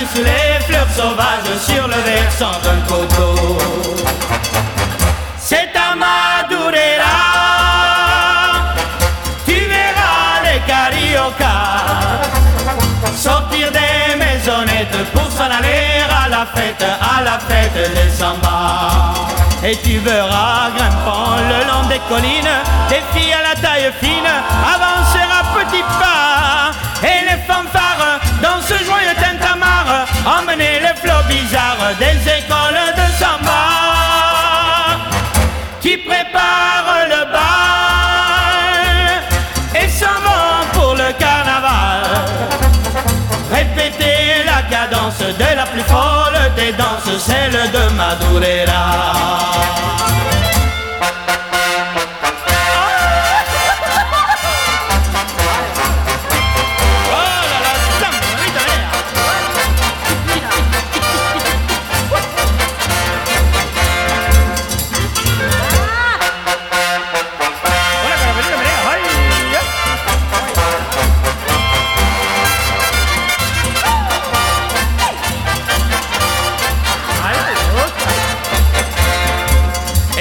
les fleurs sauvages sur le versant d'un coteau. C'est à Madureira, tu verras les cariocas sortir des maisonnettes pour s'en aller à la fête, à la fête des samba. Et tu verras grimpant le long des collines des filles à la taille fine avancer à petits pas et les fanfares dans ce joyeux tintamarre cadence de la plus folle des danses, celle de Madureira.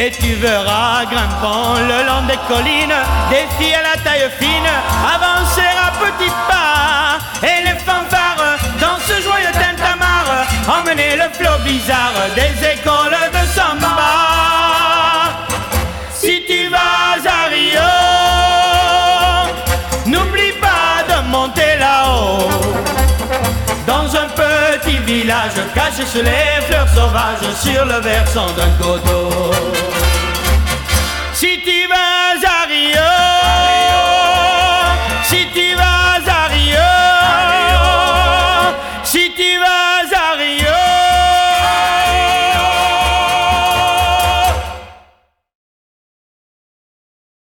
Et tu verras grimpant le long des collines Des filles à la taille fine avancer à petits pas. Et les fanfares dans ce joyeux tintamarre Emmener le flot bizarre des écoles de samba. Si tu vas à Rio N'oublie pas de monter là-haut dans un petit village caché sous les fleurs sauvages sur le versant d'un coteau.